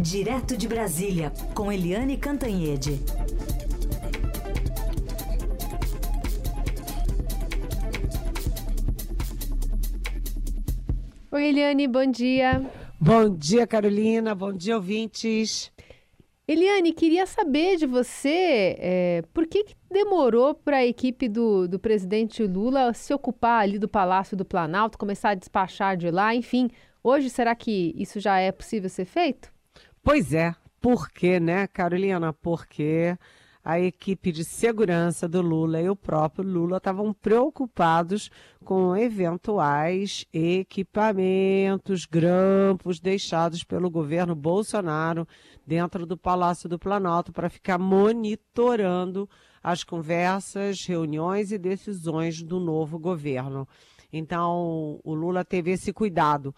Direto de Brasília, com Eliane Cantanhede. Oi, Eliane, bom dia. Bom dia, Carolina. Bom dia, ouvintes. Eliane, queria saber de você é, por que, que demorou para a equipe do, do presidente Lula se ocupar ali do Palácio do Planalto, começar a despachar de lá, enfim. Hoje, será que isso já é possível ser feito? Pois é. Por quê, né, Carolina? Porque a equipe de segurança do Lula e o próprio Lula estavam preocupados com eventuais equipamentos, grampos deixados pelo governo Bolsonaro dentro do Palácio do Planalto para ficar monitorando as conversas, reuniões e decisões do novo governo. Então, o Lula teve esse cuidado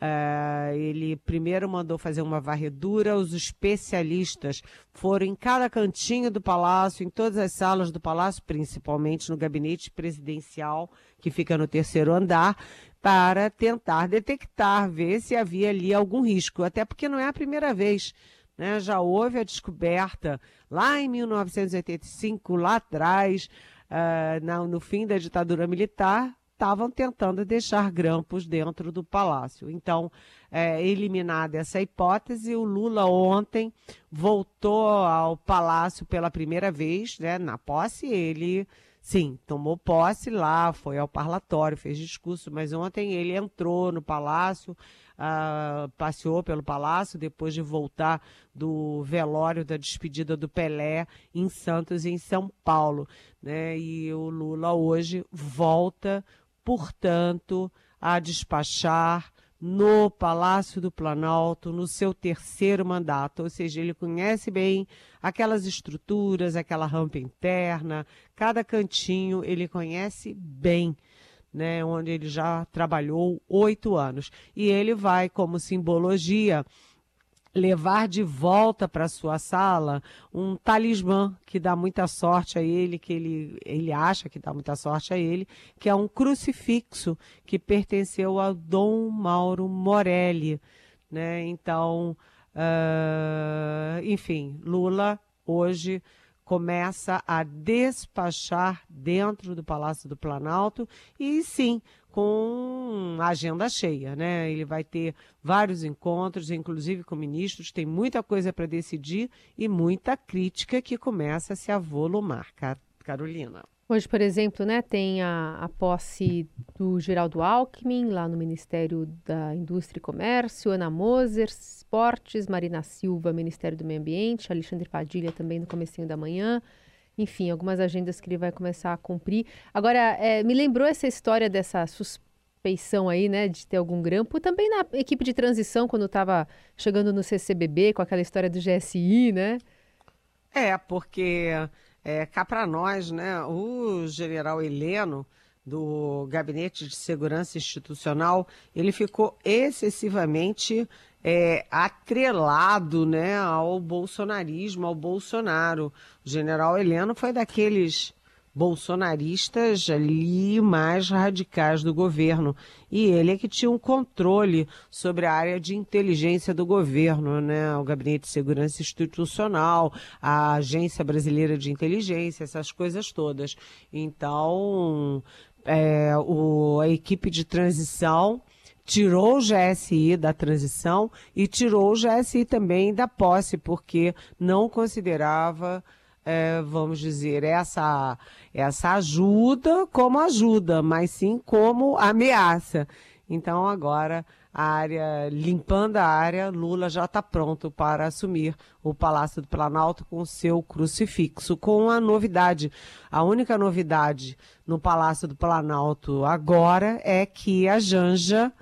Uh, ele primeiro mandou fazer uma varredura, os especialistas foram em cada cantinho do palácio, em todas as salas do palácio, principalmente no gabinete presidencial, que fica no terceiro andar, para tentar detectar, ver se havia ali algum risco, até porque não é a primeira vez. Né? Já houve a descoberta lá em 1985, lá atrás, uh, no fim da ditadura militar, estavam tentando deixar grampos dentro do palácio. Então, é, eliminada essa hipótese, o Lula ontem voltou ao palácio pela primeira vez, né? Na posse, ele Sim, tomou posse lá, foi ao parlatório, fez discurso, mas ontem ele entrou no palácio, uh, passeou pelo palácio depois de voltar do velório da despedida do Pelé em Santos, em São Paulo, né? E o Lula hoje volta portanto, a despachar no Palácio do Planalto, no seu terceiro mandato, ou seja, ele conhece bem aquelas estruturas, aquela rampa interna, cada cantinho ele conhece bem. Né, onde ele já trabalhou oito anos. E ele vai, como simbologia, levar de volta para sua sala um talismã que dá muita sorte a ele, que ele, ele acha que dá muita sorte a ele, que é um crucifixo que pertenceu a Dom Mauro Morelli, né? Então, uh, enfim, Lula hoje começa a despachar dentro do Palácio do Planalto e sim, com agenda cheia, né? Ele vai ter vários encontros, inclusive com ministros, tem muita coisa para decidir e muita crítica que começa a se avolumar, Carolina. Hoje, por exemplo, né, tem a, a posse do Geraldo Alckmin, lá no Ministério da Indústria e Comércio, Ana Moser, Esportes, Marina Silva, Ministério do Meio Ambiente, Alexandre Padilha também no comecinho da manhã. Enfim, algumas agendas que ele vai começar a cumprir. Agora, é, me lembrou essa história dessa suspeição aí, né, de ter algum grampo, também na equipe de transição, quando estava chegando no CCBB, com aquela história do GSI, né? É, porque é, cá para nós, né, o general Heleno, do Gabinete de Segurança Institucional, ele ficou excessivamente é, atrelado né, ao bolsonarismo, ao Bolsonaro. O general Heleno foi daqueles bolsonaristas ali mais radicais do governo. E ele é que tinha um controle sobre a área de inteligência do governo, né? O Gabinete de Segurança Institucional, a Agência Brasileira de Inteligência, essas coisas todas. Então, é, o, a equipe de transição tirou o GSI da transição e tirou o GSI também da posse, porque não considerava é, vamos dizer, essa, essa ajuda como ajuda, mas sim como ameaça. Então agora a área, limpando a área, Lula já está pronto para assumir o Palácio do Planalto com seu crucifixo, com a novidade. A única novidade no Palácio do Planalto agora é que a Janja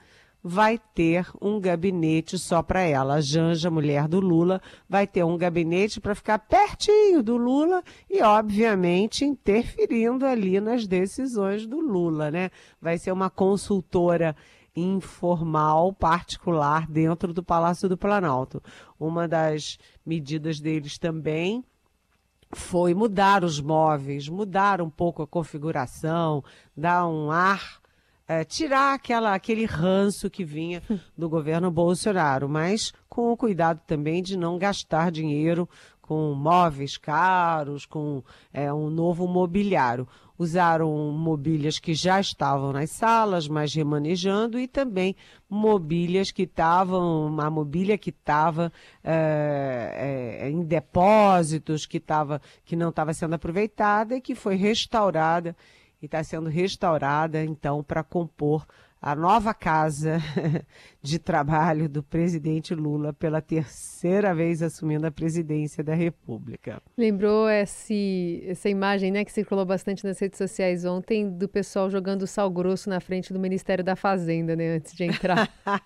vai ter um gabinete só para ela. A Janja, mulher do Lula, vai ter um gabinete para ficar pertinho do Lula e, obviamente, interferindo ali nas decisões do Lula, né? Vai ser uma consultora informal, particular, dentro do Palácio do Planalto. Uma das medidas deles também foi mudar os móveis, mudar um pouco a configuração, dar um ar é, tirar aquela, aquele ranço que vinha do governo Bolsonaro, mas com o cuidado também de não gastar dinheiro com móveis caros, com é, um novo mobiliário. Usaram mobílias que já estavam nas salas, mas remanejando, e também mobílias que estavam, uma mobília que estava é, é, em depósitos, que, tava, que não estava sendo aproveitada e que foi restaurada e está sendo restaurada, então, para compor a nova casa de trabalho do presidente Lula pela terceira vez assumindo a presidência da República. Lembrou esse, essa imagem né, que circulou bastante nas redes sociais ontem do pessoal jogando sal grosso na frente do Ministério da Fazenda, né, antes de entrar.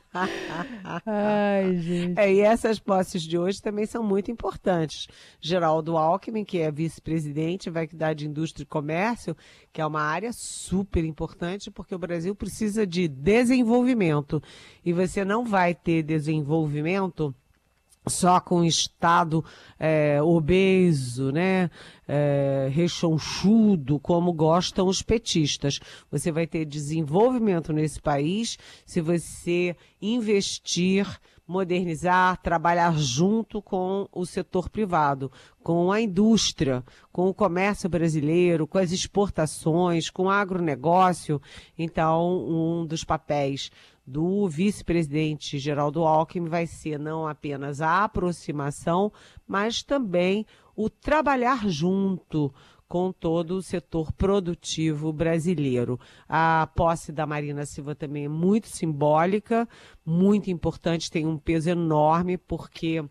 Ai, gente. É, e essas posses de hoje também são muito importantes. Geraldo Alckmin, que é vice-presidente, vai cuidar de indústria e comércio, que é uma área super importante, porque o Brasil precisa de desenvolvimento. E você não vai ter desenvolvimento só com o Estado é, obeso, né, é, rechonchudo, como gostam os petistas. Você vai ter desenvolvimento nesse país se você investir modernizar, trabalhar junto com o setor privado, com a indústria, com o comércio brasileiro, com as exportações, com o agronegócio. Então, um dos papéis do vice-presidente Geraldo Alckmin vai ser não apenas a aproximação, mas também o trabalhar junto com todo o setor produtivo brasileiro. A posse da Marina Silva também é muito simbólica, muito importante, tem um peso enorme, porque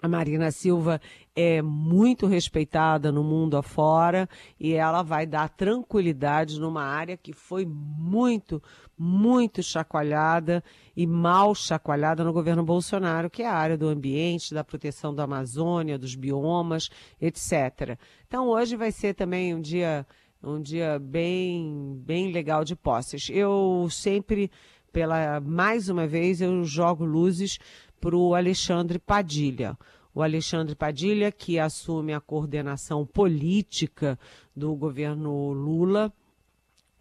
a Marina Silva é muito respeitada no mundo afora e ela vai dar tranquilidade numa área que foi muito, muito chacoalhada e mal chacoalhada no governo Bolsonaro, que é a área do ambiente, da proteção da Amazônia, dos biomas, etc. Então hoje vai ser também um dia um dia bem bem legal de posses. Eu sempre pela mais uma vez eu jogo luzes para o Alexandre Padilha. O Alexandre Padilha, que assume a coordenação política do governo Lula.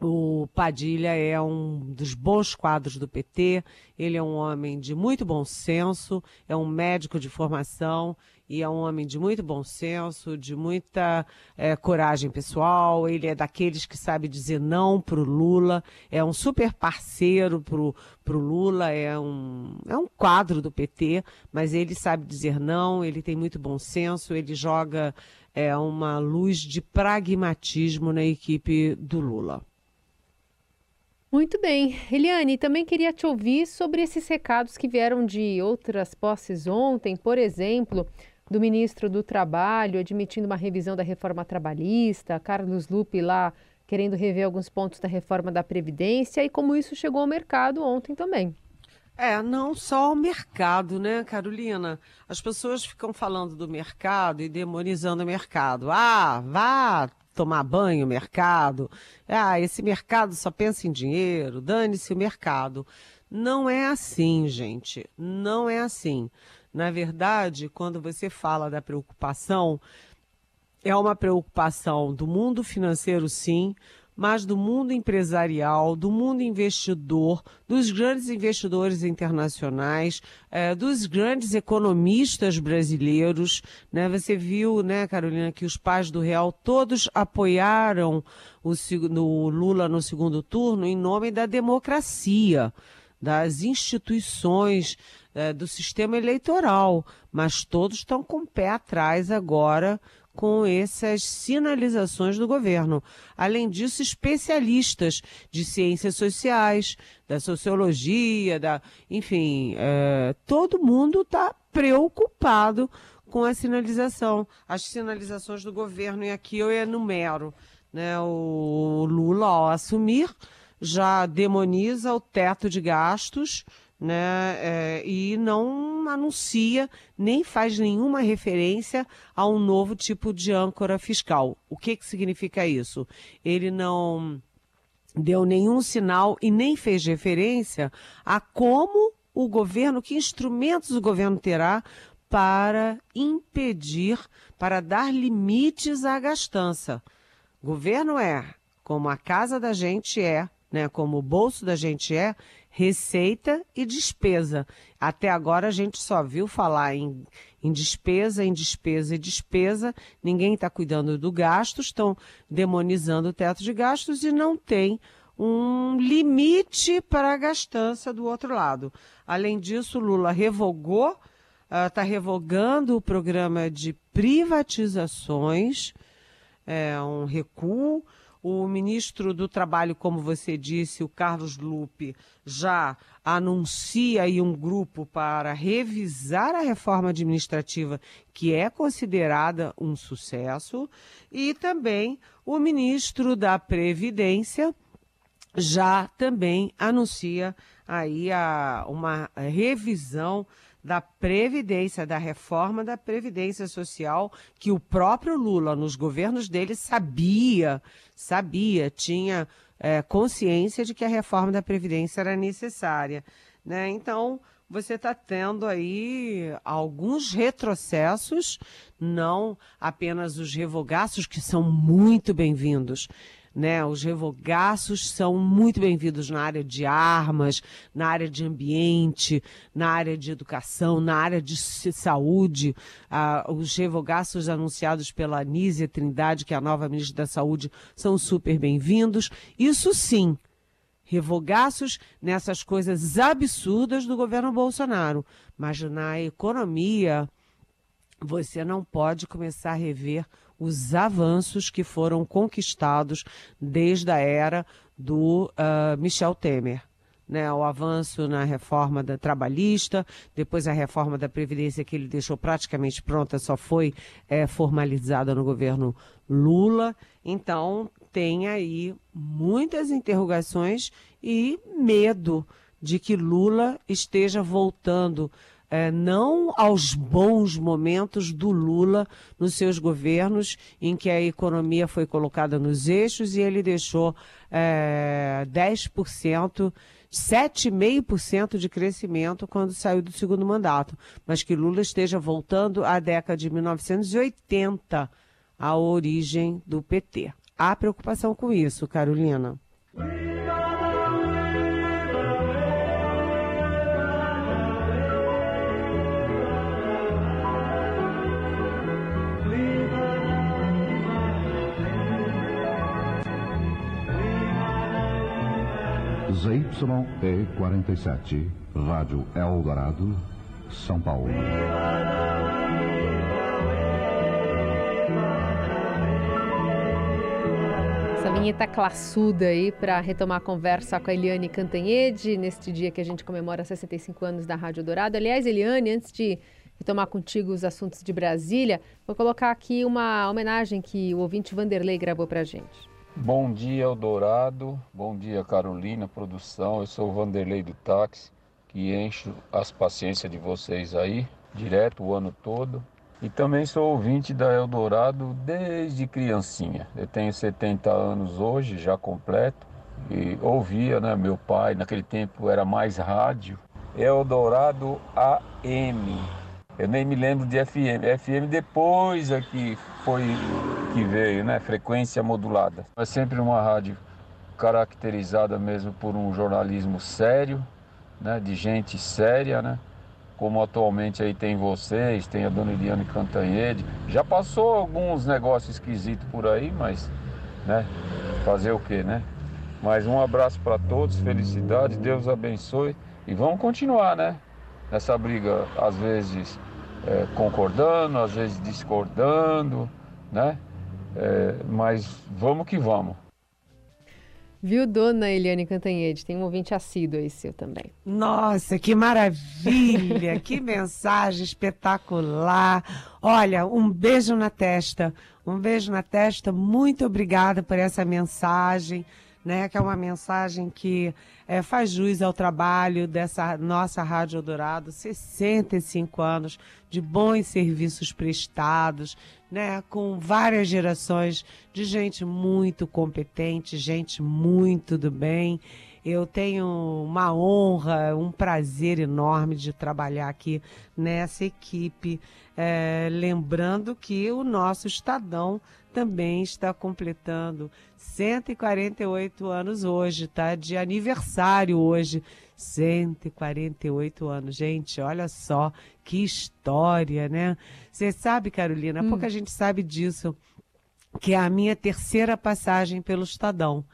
O Padilha é um dos bons quadros do PT, ele é um homem de muito bom senso, é um médico de formação e é um homem de muito bom senso, de muita é, coragem pessoal. Ele é daqueles que sabe dizer não para o Lula, é um super parceiro para o Lula, é um, é um quadro do PT, mas ele sabe dizer não, ele tem muito bom senso, ele joga é, uma luz de pragmatismo na equipe do Lula. Muito bem. Eliane, também queria te ouvir sobre esses recados que vieram de outras posses ontem, por exemplo, do ministro do Trabalho admitindo uma revisão da reforma trabalhista, Carlos Lupe lá querendo rever alguns pontos da reforma da Previdência e como isso chegou ao mercado ontem também. É, não só o mercado, né, Carolina? As pessoas ficam falando do mercado e demonizando o mercado. Ah, vá tomar banho, mercado. Ah, esse mercado só pensa em dinheiro, dane-se o mercado. Não é assim, gente. Não é assim. Na verdade, quando você fala da preocupação, é uma preocupação do mundo financeiro, sim, mas do mundo empresarial, do mundo investidor, dos grandes investidores internacionais, é, dos grandes economistas brasileiros. Né? Você viu, né, Carolina, que os pais do Real todos apoiaram o, Lula no segundo turno em nome da democracia, das instituições é, do sistema eleitoral, mas todos estão com o pé atrás agora com essas sinalizações do governo. Além disso, especialistas de ciências sociais, da sociologia, da, enfim, é, todo mundo está preocupado com a sinalização, as sinalizações do governo, e aqui eu enumero. Né, o Lula, ao assumir, já demoniza o teto de gastos, né, é, e não anuncia nem faz nenhuma referência a um novo tipo de âncora fiscal. O que, que significa isso? Ele não deu nenhum sinal e nem fez referência a como o governo, que instrumentos o governo terá para impedir, para dar limites à gastança. Governo é, como a casa da gente é, né, como o bolso da gente é, receita e despesa. Até agora a gente só viu falar em, em despesa, em despesa e despesa. Ninguém está cuidando do gasto, estão demonizando o teto de gastos e não tem um limite para a gastança do outro lado. Além disso, Lula revogou, está uh, revogando o programa de privatizações, é um recuo. O ministro do Trabalho, como você disse, o Carlos Lupe, já anuncia aí um grupo para revisar a reforma administrativa, que é considerada um sucesso, e também o ministro da Previdência já também anuncia aí a, uma revisão da Previdência, da reforma da Previdência Social, que o próprio Lula, nos governos dele, sabia, sabia, tinha é, consciência de que a reforma da Previdência era necessária. Né? Então, você está tendo aí alguns retrocessos, não apenas os revogaços, que são muito bem-vindos, né? Os revogaços são muito bem-vindos na área de armas, na área de ambiente, na área de educação, na área de saúde. Ah, os revogaços anunciados pela Anísia Trindade, que é a nova ministra da Saúde, são super bem-vindos. Isso sim, revogaços nessas coisas absurdas do governo Bolsonaro. Mas na economia, você não pode começar a rever os avanços que foram conquistados desde a era do uh, Michel Temer. Né, o avanço na reforma da trabalhista, depois a reforma da Previdência que ele deixou praticamente pronta, só foi é, formalizada no governo Lula. Então, tem aí muitas interrogações e medo de que Lula esteja voltando é, não aos bons momentos do Lula nos seus governos, em que a economia foi colocada nos eixos e ele deixou é, 10%. 7,5% de crescimento quando saiu do segundo mandato, mas que Lula esteja voltando à década de 1980, a origem do PT. Há preocupação com isso, Carolina. ZYE 47, Rádio Eldorado, São Paulo. Essa vinheta classuda aí para retomar a conversa com a Eliane Cantanhede, neste dia que a gente comemora 65 anos da Rádio Dourado. Aliás, Eliane, antes de retomar contigo os assuntos de Brasília, vou colocar aqui uma homenagem que o ouvinte Vanderlei gravou para a gente. Bom dia, Eldorado. Bom dia, Carolina, produção. Eu sou o Vanderlei do Táxi, que encho as paciências de vocês aí, direto o ano todo. E também sou ouvinte da Eldorado desde criancinha. Eu tenho 70 anos hoje, já completo. E ouvia, né, meu pai, naquele tempo era mais rádio. Eldorado AM. Eu nem me lembro de FM. FM depois é que foi que veio, né? Frequência modulada. É sempre uma rádio caracterizada mesmo por um jornalismo sério, né? De gente séria, né? Como atualmente aí tem vocês, tem a dona Eliane Cantanhede. Já passou alguns negócios esquisitos por aí, mas, né? Fazer o quê, né? Mas um abraço para todos, felicidade, Deus abençoe e vamos continuar, né? Nessa briga, às vezes é, concordando, às vezes discordando, né? É, mas vamos que vamos. Viu, dona Eliane Cantanhede? Tem um ouvinte assíduo aí seu também. Nossa, que maravilha! que mensagem espetacular! Olha, um beijo na testa, um beijo na testa. Muito obrigada por essa mensagem né, que é uma mensagem que é, faz jus ao trabalho dessa nossa Rádio Eldorado, 65 anos de bons serviços prestados, né, com várias gerações de gente muito competente, gente muito do bem. Eu tenho uma honra, um prazer enorme de trabalhar aqui nessa equipe. É, lembrando que o nosso Estadão também está completando 148 anos hoje, tá? De aniversário hoje. 148 anos. Gente, olha só que história, né? Você sabe, Carolina, hum. pouca gente sabe disso, que é a minha terceira passagem pelo Estadão.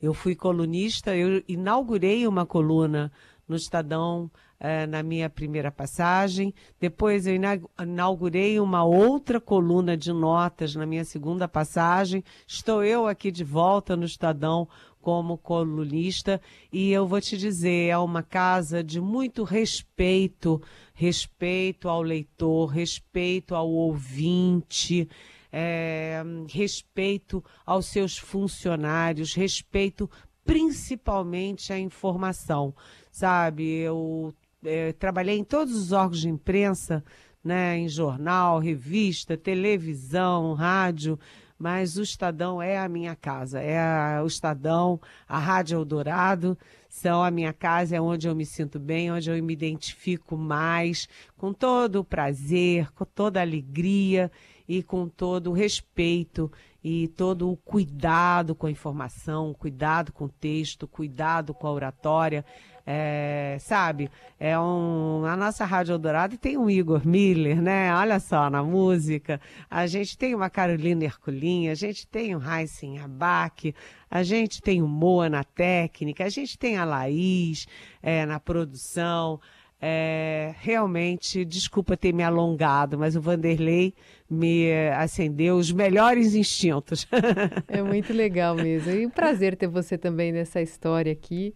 Eu fui colunista, eu inaugurei uma coluna no Estadão eh, na minha primeira passagem. Depois eu inaugurei uma outra coluna de notas na minha segunda passagem. Estou eu aqui de volta no Estadão como colunista e eu vou te dizer, é uma casa de muito respeito, respeito ao leitor, respeito ao ouvinte, é, respeito aos seus funcionários, respeito principalmente à informação, sabe? Eu é, trabalhei em todos os órgãos de imprensa, né, em jornal, revista, televisão, rádio, mas o Estadão é a minha casa, é a, o Estadão, a Rádio Eldorado são a minha casa, é onde eu me sinto bem, onde eu me identifico mais, com todo o prazer, com toda a alegria e com todo o respeito e todo o cuidado com a informação, cuidado com o texto, cuidado com a oratória. É, sabe, é um, a nossa Rádio Eldorado tem um Igor Miller, né? Olha só, na música. A gente tem uma Carolina Herculin, a gente tem o Heisen Abac, a gente tem o Moa na técnica, a gente tem a Laís é, na produção. É, realmente, desculpa ter me alongado, mas o Vanderlei me acendeu os melhores instintos. é muito legal mesmo. E um prazer ter você também nessa história aqui.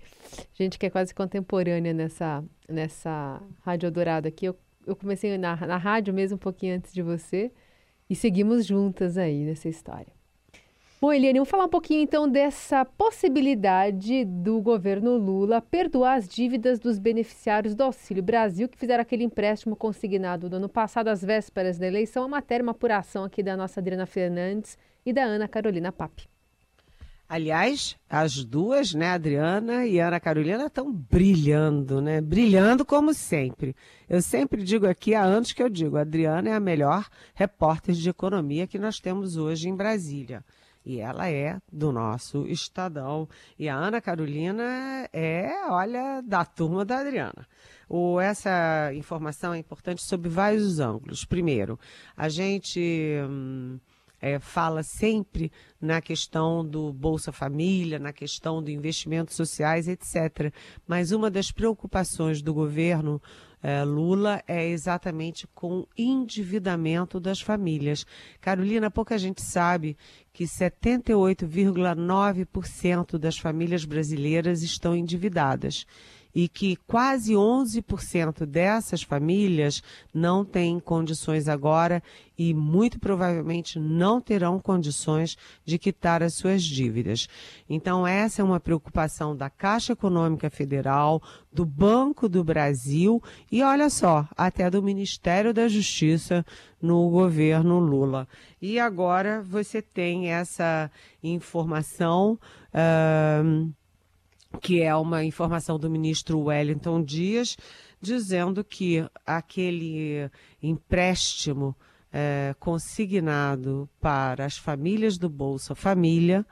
Gente que é quase contemporânea nessa, nessa Rádio Dourado aqui. Eu, eu comecei na, na rádio mesmo um pouquinho antes de você e seguimos juntas aí nessa história. Bom, Eliane, vamos falar um pouquinho então dessa possibilidade do governo Lula perdoar as dívidas dos beneficiários do Auxílio Brasil que fizeram aquele empréstimo consignado no ano passado, às vésperas da eleição. A matéria, uma apuração aqui da nossa Adriana Fernandes e da Ana Carolina Papi. Aliás, as duas, né, Adriana e Ana Carolina, estão brilhando, né? Brilhando como sempre. Eu sempre digo aqui, há anos que eu digo, a Adriana é a melhor repórter de economia que nós temos hoje em Brasília. E ela é do nosso Estadão. E a Ana Carolina é, olha, da turma da Adriana. O, essa informação é importante sob vários ângulos. Primeiro, a gente. Hum, é, fala sempre na questão do Bolsa Família, na questão do investimentos sociais, etc. Mas uma das preocupações do governo Lula é exatamente com endividamento das famílias. Carolina, pouca gente sabe que 78,9% das famílias brasileiras estão endividadas e que quase 11% dessas famílias não têm condições agora e muito provavelmente não terão condições de quitar as suas dívidas. Então, essa é uma preocupação da Caixa Econômica Federal, do Banco do Brasil e, olha só, até do Ministério da Justiça no governo Lula. E agora você tem essa informação. Uh, que é uma informação do ministro Wellington Dias, dizendo que aquele empréstimo é, consignado para as famílias do Bolsa Família,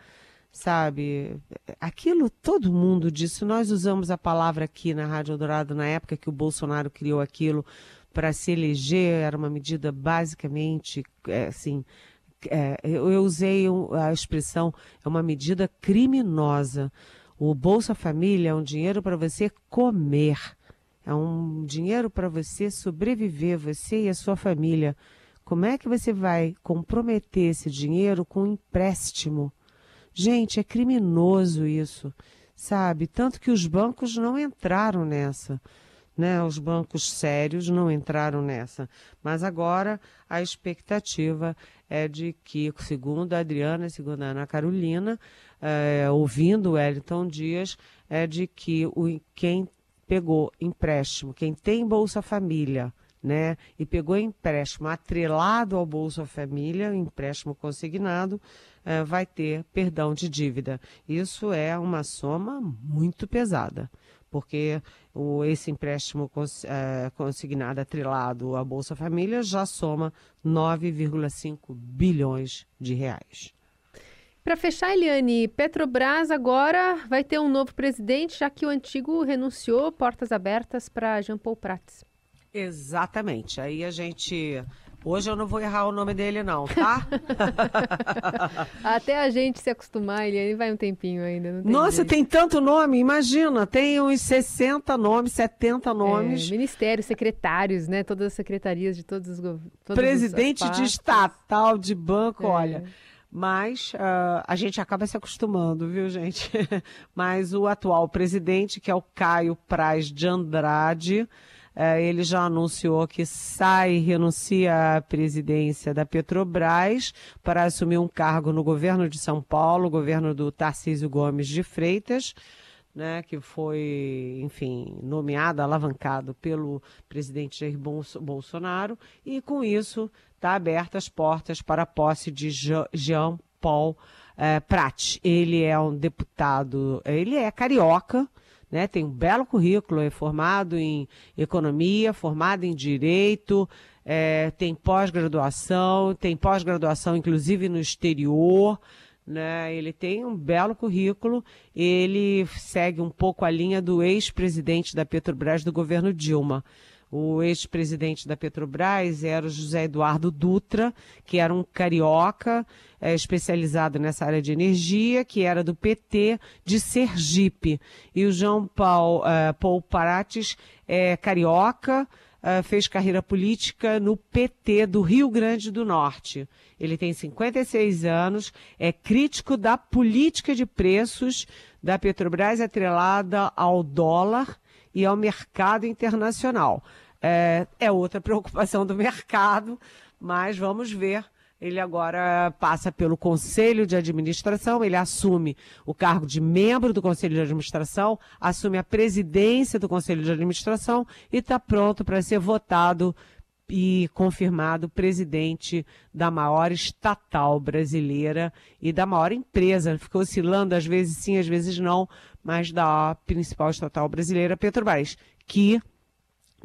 sabe, aquilo todo mundo disse, nós usamos a palavra aqui na Rádio Dourado na época que o Bolsonaro criou aquilo para se eleger, era uma medida basicamente, é, assim, é, eu usei a expressão, é uma medida criminosa, o Bolsa Família é um dinheiro para você comer, é um dinheiro para você sobreviver, você e a sua família. Como é que você vai comprometer esse dinheiro com um empréstimo? Gente, é criminoso isso, sabe? Tanto que os bancos não entraram nessa. Né, os bancos sérios não entraram nessa. Mas agora a expectativa é de que, segundo a Adriana segundo a Ana Carolina, é, ouvindo o Wellington Dias, é de que o, quem pegou empréstimo, quem tem Bolsa Família, né, e pegou empréstimo atrelado ao Bolsa Família, empréstimo consignado, é, vai ter perdão de dívida. Isso é uma soma muito pesada porque o, esse empréstimo cons, é, consignado atrelado à Bolsa Família já soma 9,5 bilhões de reais. Para fechar, Eliane, Petrobras agora vai ter um novo presidente, já que o antigo renunciou, portas abertas para Jean Paul Prats. Exatamente. Aí a gente. Hoje eu não vou errar o nome dele, não, tá? Até a gente se acostumar, ele vai um tempinho ainda. Tem Nossa, jeito. tem tanto nome, imagina, tem uns 60 nomes, 70 nomes. É, ministérios, secretários, né? Todas as secretarias de todos os governos. Presidente de estatal, de banco, é. olha. Mas uh, a gente acaba se acostumando, viu, gente? Mas o atual presidente, que é o Caio Praz de Andrade, uh, ele já anunciou que sai, renuncia à presidência da Petrobras para assumir um cargo no governo de São Paulo, governo do Tarcísio Gomes de Freitas. Né, que foi, enfim, nomeado, alavancado pelo presidente Jair Bolsonaro, e com isso está abertas as portas para a posse de Jean Paul é, Prat. Ele é um deputado, ele é carioca, né, tem um belo currículo, é formado em economia, formado em direito, é, tem pós-graduação, tem pós-graduação inclusive no exterior, né? Ele tem um belo currículo, ele segue um pouco a linha do ex-presidente da Petrobras do governo Dilma. O ex-presidente da Petrobras era o José Eduardo Dutra, que era um carioca é, especializado nessa área de energia, que era do PT de Sergipe. E o João Paul, uh, Paul Parates é carioca, uh, fez carreira política no PT do Rio Grande do Norte. Ele tem 56 anos, é crítico da política de preços da Petrobras atrelada ao dólar e ao mercado internacional. É, é outra preocupação do mercado, mas vamos ver ele agora passa pelo Conselho de Administração, ele assume o cargo de membro do Conselho de Administração, assume a presidência do Conselho de Administração e está pronto para ser votado e confirmado presidente da maior estatal brasileira e da maior empresa. Ficou oscilando, às vezes sim, às vezes não, mas da principal estatal brasileira, Petrobras, que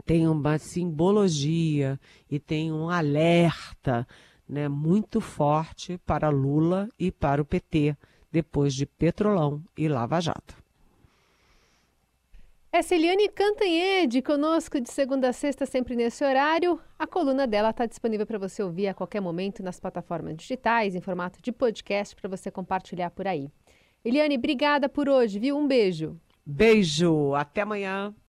tem uma simbologia e tem um alerta né, muito forte para Lula e para o PT, depois de Petrolão e Lava Jato. É Celiane Cantanhede conosco de segunda a sexta, sempre nesse horário. A coluna dela está disponível para você ouvir a qualquer momento nas plataformas digitais, em formato de podcast, para você compartilhar por aí. Eliane, obrigada por hoje, viu? Um beijo. Beijo, até amanhã.